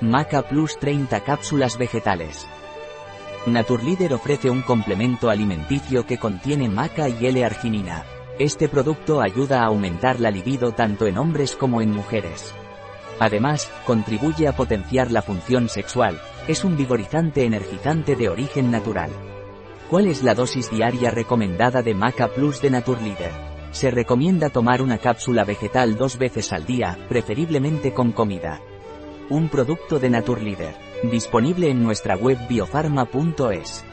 Maca Plus 30 cápsulas vegetales. Naturleader ofrece un complemento alimenticio que contiene maca y L-arginina. Este producto ayuda a aumentar la libido tanto en hombres como en mujeres. Además, contribuye a potenciar la función sexual, es un vigorizante energizante de origen natural. ¿Cuál es la dosis diaria recomendada de Maca Plus de Naturleader? Se recomienda tomar una cápsula vegetal dos veces al día, preferiblemente con comida. Un producto de Naturleader. Disponible en nuestra web biofarma.es.